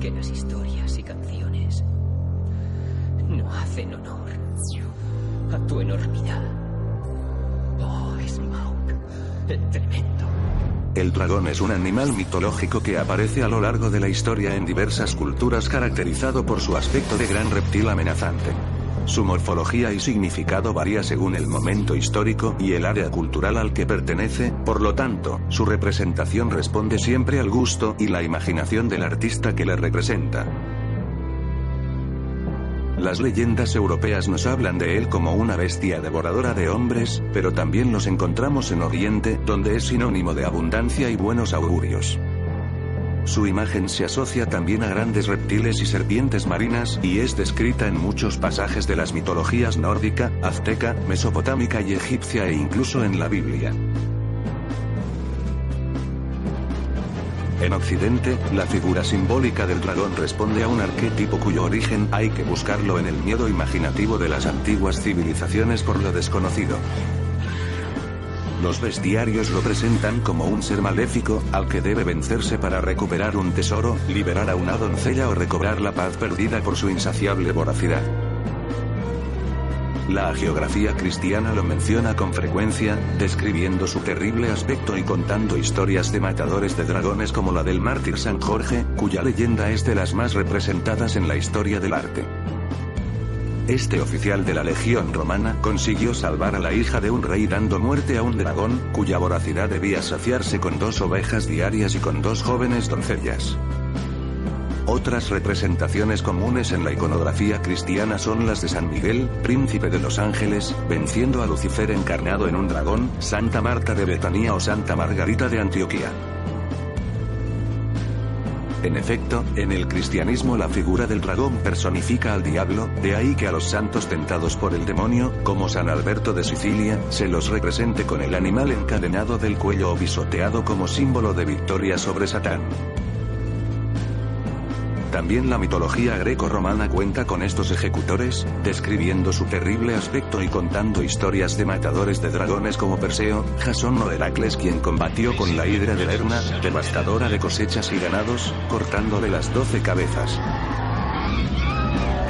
que las historias y canciones no hacen honor a tu enormidad. Oh, Smaug, el tremendo. El dragón es un animal mitológico que aparece a lo largo de la historia en diversas culturas caracterizado por su aspecto de gran reptil amenazante. Su morfología y significado varía según el momento histórico y el área cultural al que pertenece, por lo tanto, su representación responde siempre al gusto y la imaginación del artista que le representa. Las leyendas europeas nos hablan de él como una bestia devoradora de hombres, pero también los encontramos en Oriente, donde es sinónimo de abundancia y buenos augurios. Su imagen se asocia también a grandes reptiles y serpientes marinas y es descrita en muchos pasajes de las mitologías nórdica, azteca, mesopotámica y egipcia e incluso en la Biblia. En Occidente, la figura simbólica del dragón responde a un arquetipo cuyo origen hay que buscarlo en el miedo imaginativo de las antiguas civilizaciones por lo desconocido. Los bestiarios lo presentan como un ser maléfico, al que debe vencerse para recuperar un tesoro, liberar a una doncella o recobrar la paz perdida por su insaciable voracidad. La geografía cristiana lo menciona con frecuencia, describiendo su terrible aspecto y contando historias de matadores de dragones como la del mártir San Jorge, cuya leyenda es de las más representadas en la historia del arte. Este oficial de la Legión Romana consiguió salvar a la hija de un rey dando muerte a un dragón, cuya voracidad debía saciarse con dos ovejas diarias y con dos jóvenes doncellas. Otras representaciones comunes en la iconografía cristiana son las de San Miguel, príncipe de los ángeles, venciendo a Lucifer encarnado en un dragón, Santa Marta de Betania o Santa Margarita de Antioquía. En efecto, en el cristianismo la figura del dragón personifica al diablo, de ahí que a los santos tentados por el demonio, como San Alberto de Sicilia, se los represente con el animal encadenado del cuello o bisoteado como símbolo de victoria sobre Satán. También la mitología greco-romana cuenta con estos ejecutores, describiendo su terrible aspecto y contando historias de matadores de dragones como Perseo, Jasón o Heracles quien combatió con la hidra de Lerna, devastadora de cosechas y ganados, cortándole las doce cabezas.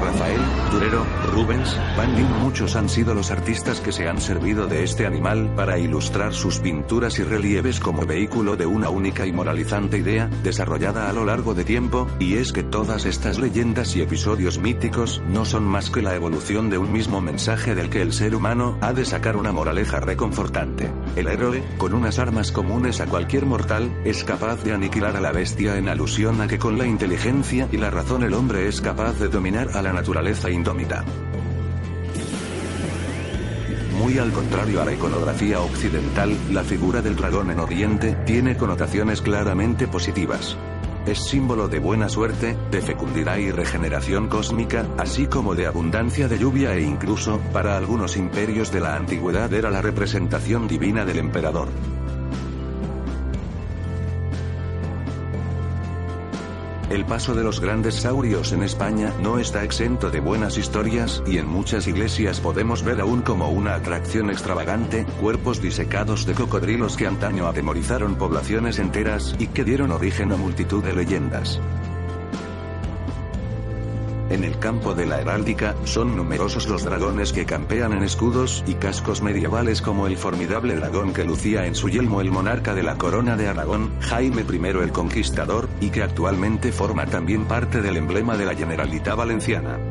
Rafael, Durero, Rubens, Van Dyck muchos han sido los artistas que se han servido de este animal para ilustrar sus pinturas y relieves como vehículo de una única y moralizante idea, desarrollada a lo largo de tiempo, y es que todas estas leyendas y episodios míticos no son más que la evolución de un mismo mensaje del que el ser humano ha de sacar una moraleja reconfortante. El héroe, con unas armas comunes a cualquier mortal, es capaz de aniquilar a la bestia en alusión a que con la inteligencia y la razón el hombre es capaz de dominar a la naturaleza indómita. Muy al contrario a la iconografía occidental, la figura del dragón en Oriente tiene connotaciones claramente positivas. Es símbolo de buena suerte, de fecundidad y regeneración cósmica, así como de abundancia de lluvia e incluso, para algunos imperios de la antigüedad era la representación divina del emperador. El paso de los grandes saurios en España no está exento de buenas historias, y en muchas iglesias podemos ver aún como una atracción extravagante, cuerpos disecados de cocodrilos que antaño atemorizaron poblaciones enteras y que dieron origen a multitud de leyendas. En el campo de la heráldica, son numerosos los dragones que campean en escudos y cascos medievales como el formidable dragón que lucía en su yelmo el monarca de la corona de Aragón, Jaime I el Conquistador, y que actualmente forma también parte del emblema de la Generalitat Valenciana.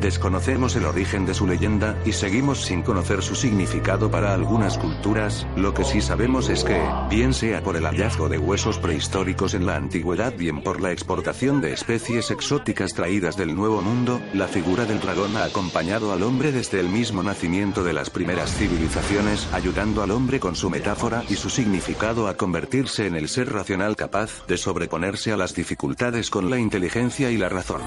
Desconocemos el origen de su leyenda, y seguimos sin conocer su significado para algunas culturas, lo que sí sabemos es que, bien sea por el hallazgo de huesos prehistóricos en la antigüedad, bien por la exportación de especies exóticas traídas del Nuevo Mundo, la figura del dragón ha acompañado al hombre desde el mismo nacimiento de las primeras civilizaciones, ayudando al hombre con su metáfora y su significado a convertirse en el ser racional capaz de sobreponerse a las dificultades con la inteligencia y la razón.